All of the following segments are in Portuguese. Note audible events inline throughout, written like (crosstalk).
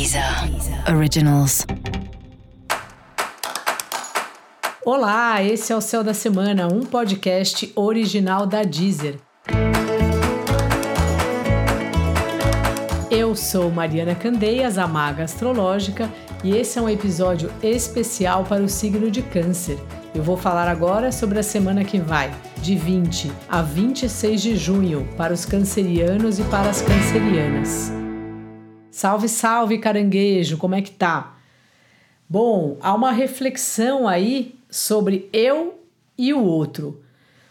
Deezer Originals. Olá, esse é o Céu da Semana, um podcast original da Deezer. Eu sou Mariana Candeias, a maga astrológica, e esse é um episódio especial para o signo de Câncer. Eu vou falar agora sobre a semana que vai, de 20 a 26 de junho, para os cancerianos e para as cancerianas. Salve, salve, caranguejo, como é que tá? Bom, há uma reflexão aí sobre eu e o outro.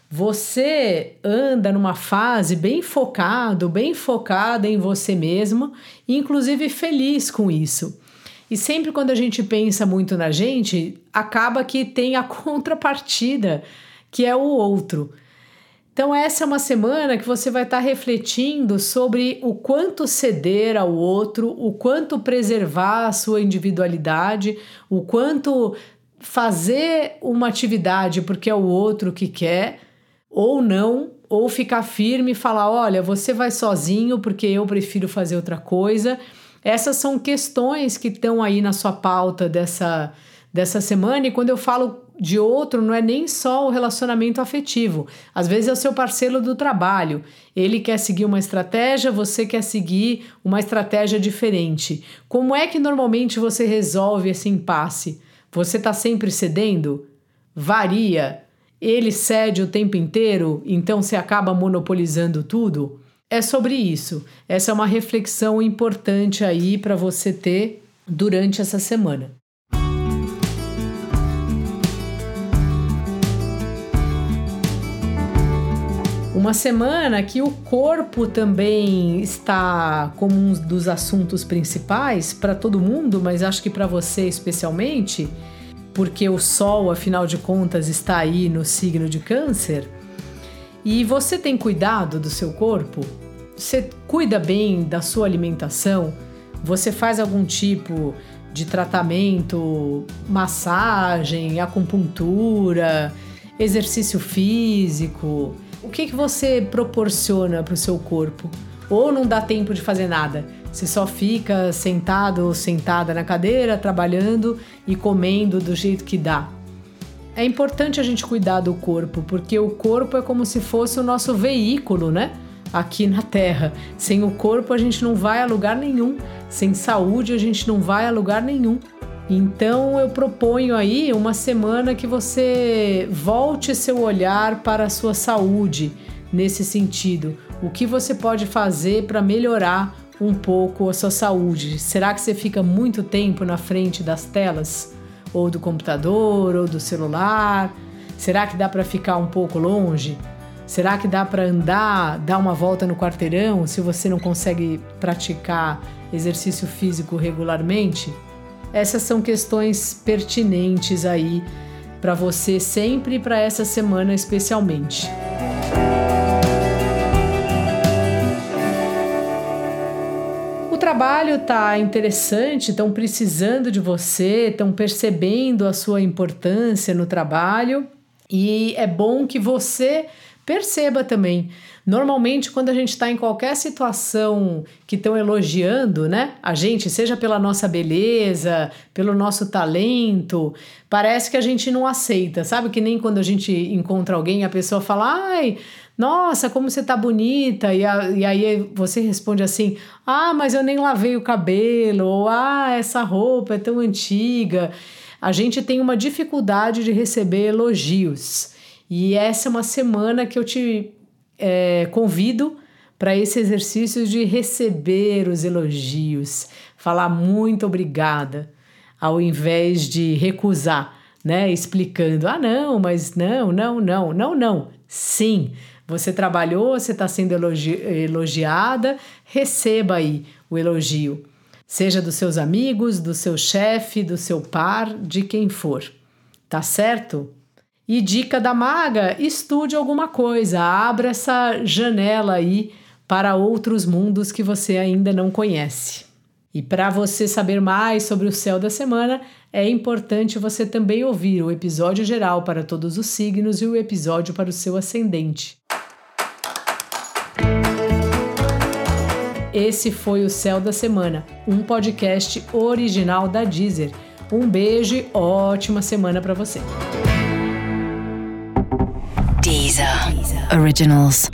Você anda numa fase bem focado, bem focada em você mesmo, inclusive feliz com isso. E sempre quando a gente pensa muito na gente, acaba que tem a (laughs) contrapartida, que é o outro. Então, essa é uma semana que você vai estar refletindo sobre o quanto ceder ao outro, o quanto preservar a sua individualidade, o quanto fazer uma atividade porque é o outro que quer, ou não, ou ficar firme e falar: olha, você vai sozinho porque eu prefiro fazer outra coisa. Essas são questões que estão aí na sua pauta dessa, dessa semana, e quando eu falo de outro, não é nem só o relacionamento afetivo. Às vezes é o seu parceiro do trabalho. Ele quer seguir uma estratégia, você quer seguir uma estratégia diferente. Como é que normalmente você resolve esse impasse? Você está sempre cedendo? Varia. Ele cede o tempo inteiro, então você acaba monopolizando tudo? É sobre isso. Essa é uma reflexão importante aí para você ter durante essa semana. Uma semana que o corpo também está como um dos assuntos principais para todo mundo, mas acho que para você especialmente, porque o Sol, afinal de contas, está aí no signo de Câncer. E você tem cuidado do seu corpo? Você cuida bem da sua alimentação? Você faz algum tipo de tratamento, massagem, acupuntura, exercício físico? O que, que você proporciona para o seu corpo? Ou não dá tempo de fazer nada? Você só fica sentado ou sentada na cadeira, trabalhando e comendo do jeito que dá. É importante a gente cuidar do corpo, porque o corpo é como se fosse o nosso veículo, né? Aqui na Terra. Sem o corpo a gente não vai a lugar nenhum. Sem saúde a gente não vai a lugar nenhum. Então eu proponho aí uma semana que você volte seu olhar para a sua saúde nesse sentido. O que você pode fazer para melhorar um pouco a sua saúde? Será que você fica muito tempo na frente das telas? Ou do computador, ou do celular? Será que dá para ficar um pouco longe? Será que dá para andar, dar uma volta no quarteirão se você não consegue praticar exercício físico regularmente? Essas são questões pertinentes aí para você sempre e para essa semana especialmente. O trabalho tá interessante, estão precisando de você, estão percebendo a sua importância no trabalho e é bom que você perceba também Normalmente, quando a gente está em qualquer situação que estão elogiando, né, a gente, seja pela nossa beleza, pelo nosso talento, parece que a gente não aceita, sabe? Que nem quando a gente encontra alguém, a pessoa fala, ai, nossa, como você tá bonita, e, a, e aí você responde assim, ah, mas eu nem lavei o cabelo, ou ah, essa roupa é tão antiga. A gente tem uma dificuldade de receber elogios. E essa é uma semana que eu te é, convido para esse exercício de receber os elogios, falar muito obrigada, ao invés de recusar, né? Explicando, ah, não, mas não, não, não, não, não. Sim, você trabalhou, você está sendo elogi elogiada, receba aí o elogio. Seja dos seus amigos, do seu chefe, do seu par, de quem for. Tá certo? E dica da maga: estude alguma coisa, abra essa janela aí para outros mundos que você ainda não conhece. E para você saber mais sobre o céu da semana, é importante você também ouvir o episódio geral para todos os signos e o episódio para o seu ascendente. Esse foi o Céu da Semana, um podcast original da Deezer. Um beijo e ótima semana para você. Deezer. Originals.